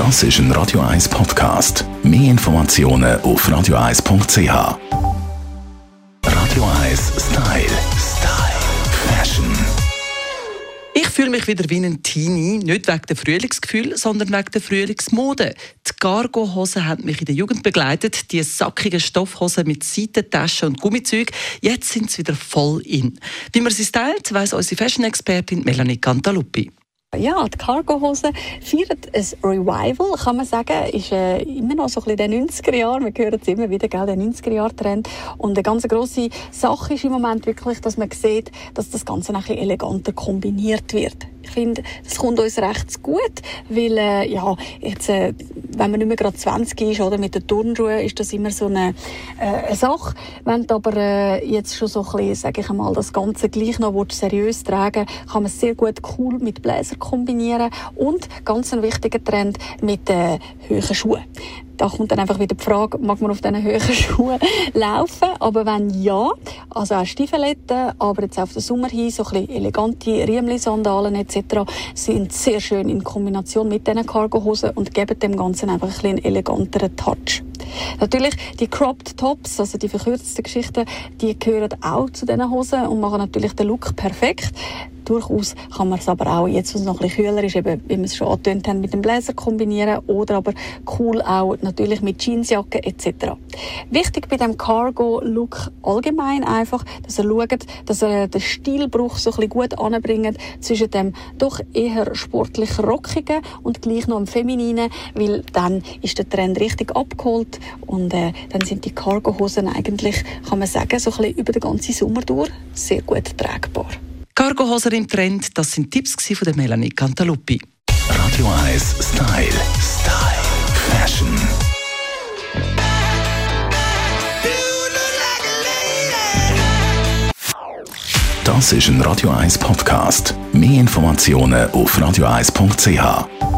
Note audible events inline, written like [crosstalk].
Das ist ein Radio 1 Podcast. Mehr Informationen auf radio1.ch. Radio 1 Style. Style. Fashion. Ich fühle mich wieder wie ein Teenie, nicht wegen dem Frühlingsgefühl, sondern wegen der Frühlingsmode. Die Cargo-Hosen haben mich in der Jugend begleitet, die sackigen Stoffhosen mit Seitentaschen und Gummizeug. Jetzt sind sie wieder voll in. Wie man sie stylt, weiss unsere Fashion-Expertin Melanie Cantaluppi. Ja, die Cargo-Hose feiert ein Revival, kann man sagen. Ist äh, immer noch so ein bisschen den 90er Jahren. Wir hören es immer wieder, gell, der 90er Jahr Trend. Und eine ganz grosse Sache ist im Moment wirklich, dass man sieht, dass das Ganze ein bisschen eleganter kombiniert wird. Ich finde, das kommt uns recht gut, weil, äh, ja, jetzt, äh, wenn man nicht mehr gerade 20 ist, oder, mit den Turnschuhen, ist das immer so eine, äh, eine Sache. Wenn du aber äh, jetzt schon so ein bisschen, sage ich einmal, das Ganze gleich noch seriös tragen kann man es sehr gut cool mit Bläser kombinieren und ganz ein wichtiger Trend mit äh, hohen Schuhen. Da kommt dann einfach wieder die Frage, mag man auf diesen hohen [laughs] Schuhen laufen? Aber wenn ja, also auch Stiefeletten, aber jetzt auf den Sommer hin, so ein bisschen elegante Riemli-Sandalen etc. sind sehr schön in Kombination mit diesen Cargohosen und geben dem Ganzen einfach ein bisschen einen eleganteren Touch. Natürlich, die Cropped Tops, also die verkürzten Geschichten, die gehören auch zu diesen Hosen und machen natürlich den Look perfekt. Durchaus kann man es aber auch, jetzt wo es noch ein bisschen kühler ist, eben, wie wir es schon angetönt haben, mit dem Blazer kombinieren oder aber cool auch natürlich mit Jeansjacke etc. Wichtig bei dem Cargo-Look allgemein einfach, dass er schaut, dass er den Stilbruch so ein bisschen gut anbringt zwischen dem doch eher sportlich rockigen und gleich noch dem femininen, weil dann ist der Trend richtig abgeholt und äh, dann sind die Cargo-Hosen eigentlich, kann man sagen, so ein bisschen über den ganzen Sommer durch sehr gut tragbar. Cargohosen im Trend, das sind Tipps von der Melanie Cantaluppi. Radio 1 Style. Style. Fashion. Das ist ein Radio 1 Podcast. Mehr Informationen auf radio1.ch.